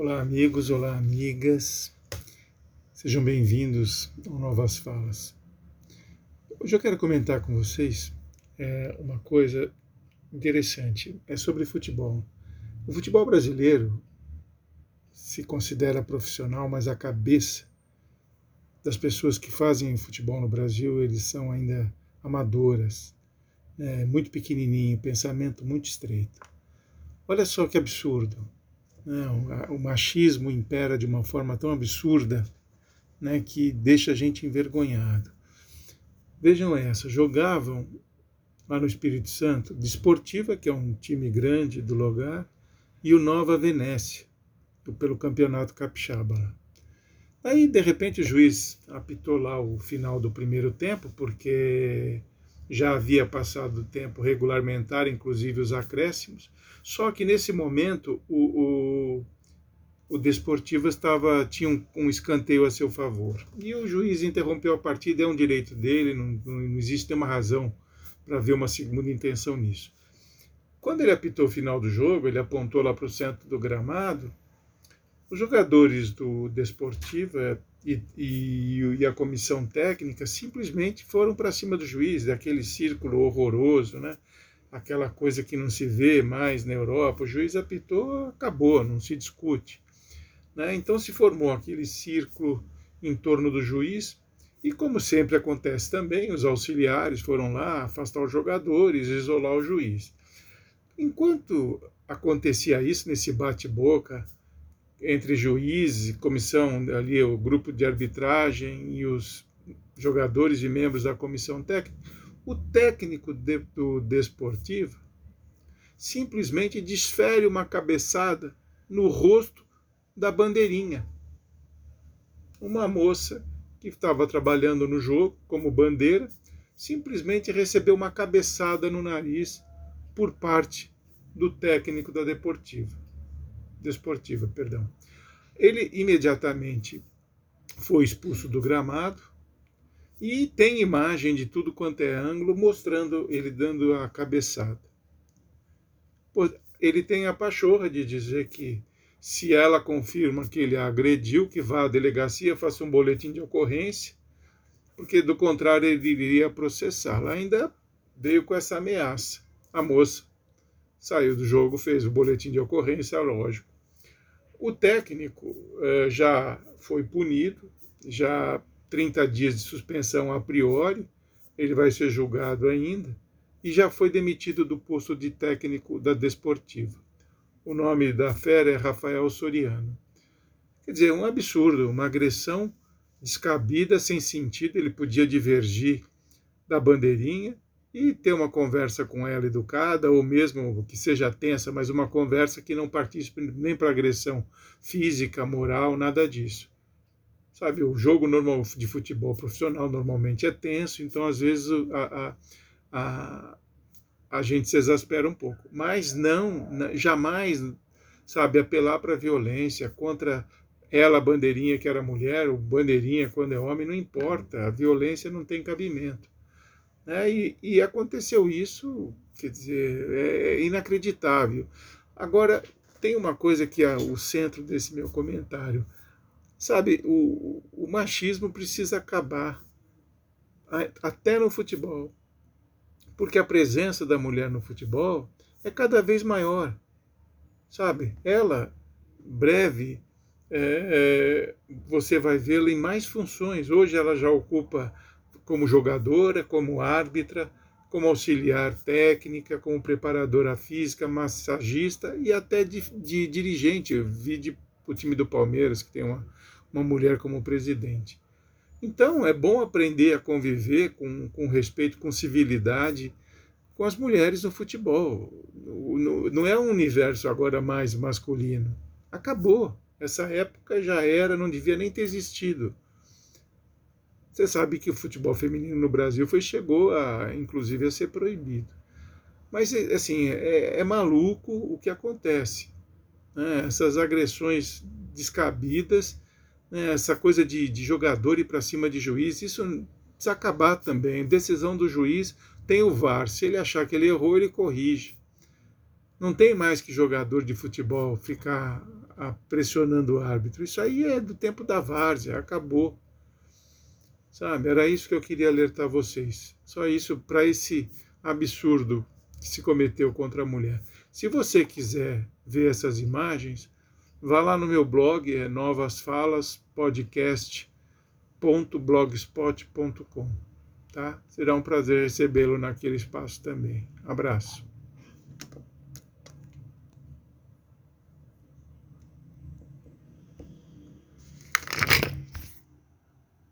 Olá, amigos, olá, amigas. Sejam bem-vindos ao Novas Falas. Hoje eu quero comentar com vocês é, uma coisa interessante. É sobre futebol. O futebol brasileiro se considera profissional, mas a cabeça das pessoas que fazem futebol no Brasil, eles são ainda amadoras, né? muito pequenininho, pensamento muito estreito. Olha só que absurdo o machismo impera de uma forma tão absurda né, que deixa a gente envergonhado. Vejam essa, jogavam lá no Espírito Santo, Desportiva, que é um time grande do lugar, e o Nova Venécia, pelo Campeonato Capixaba. Aí, de repente, o juiz apitou lá o final do primeiro tempo, porque já havia passado o tempo regulamentar, inclusive os acréscimos, só que nesse momento o, o, o Desportivo estava, tinha um, um, escanteio a seu favor. E o juiz interrompeu a partida, é um direito dele, não, não existe nenhuma razão para ver uma segunda intenção nisso. Quando ele apitou o final do jogo, ele apontou lá para o centro do gramado, os jogadores do Desportiva e, e, e, a comissão técnica simplesmente foram para cima do juiz, daquele círculo horroroso, né? aquela coisa que não se vê mais na Europa. O juiz apitou, acabou, não se discute. Né? Então se formou aquele círculo em torno do juiz. E como sempre acontece também, os auxiliares foram lá afastar os jogadores, isolar o juiz. Enquanto acontecia isso nesse bate-boca, entre juízes, comissão ali, o grupo de arbitragem e os jogadores e membros da comissão técnica, o técnico de, do desportivo simplesmente desfere uma cabeçada no rosto da bandeirinha. Uma moça que estava trabalhando no jogo como bandeira simplesmente recebeu uma cabeçada no nariz por parte do técnico da deportiva desportiva, perdão. Ele imediatamente foi expulso do gramado e tem imagem de tudo quanto é ângulo mostrando ele dando a cabeçada. Ele tem a pachorra de dizer que se ela confirma que ele a agrediu, que vá à delegacia, faça um boletim de ocorrência, porque do contrário ele iria processá-la. Ainda veio com essa ameaça. A moça saiu do jogo, fez o boletim de ocorrência, lógico. O técnico eh, já foi punido, já 30 dias de suspensão a priori, ele vai ser julgado ainda, e já foi demitido do posto de técnico da Desportiva. O nome da fera é Rafael Soriano. Quer dizer, um absurdo, uma agressão descabida, sem sentido, ele podia divergir da bandeirinha, e ter uma conversa com ela educada, ou mesmo que seja tensa, mas uma conversa que não participe nem para agressão física, moral, nada disso. Sabe, o jogo normal de futebol profissional normalmente é tenso, então às vezes a, a, a, a gente se exaspera um pouco. Mas não, jamais, sabe, apelar para violência contra ela, bandeirinha que era mulher, ou bandeirinha quando é homem, não importa, a violência não tem cabimento. Né? E, e aconteceu isso, quer dizer, é inacreditável. Agora, tem uma coisa que é o centro desse meu comentário. Sabe, o, o machismo precisa acabar, até no futebol. Porque a presença da mulher no futebol é cada vez maior. Sabe, ela, breve, é, é, você vai vê-la em mais funções. Hoje ela já ocupa como jogadora, como árbitra, como auxiliar técnica, como preparadora física, massagista e até de, de dirigente. Eu vi de, o time do Palmeiras, que tem uma, uma mulher como presidente. Então, é bom aprender a conviver com, com respeito, com civilidade com as mulheres no futebol. Não é um universo agora mais masculino. Acabou. Essa época já era, não devia nem ter existido. Você sabe que o futebol feminino no Brasil foi chegou a, inclusive, a ser proibido. Mas, assim, é, é maluco o que acontece. Né? Essas agressões descabidas, né? essa coisa de, de jogador ir para cima de juiz, isso precisa acabar também. Decisão do juiz tem o VAR. Se ele achar que ele errou, ele corrige. Não tem mais que jogador de futebol ficar a, pressionando o árbitro. Isso aí é do tempo da várzea, acabou. Sabe? Era isso que eu queria alertar vocês. Só isso para esse absurdo que se cometeu contra a mulher. Se você quiser ver essas imagens, vá lá no meu blog, é Novas Falas Podcast.blogspot.com. Tá? Será um prazer recebê-lo naquele espaço também. Abraço.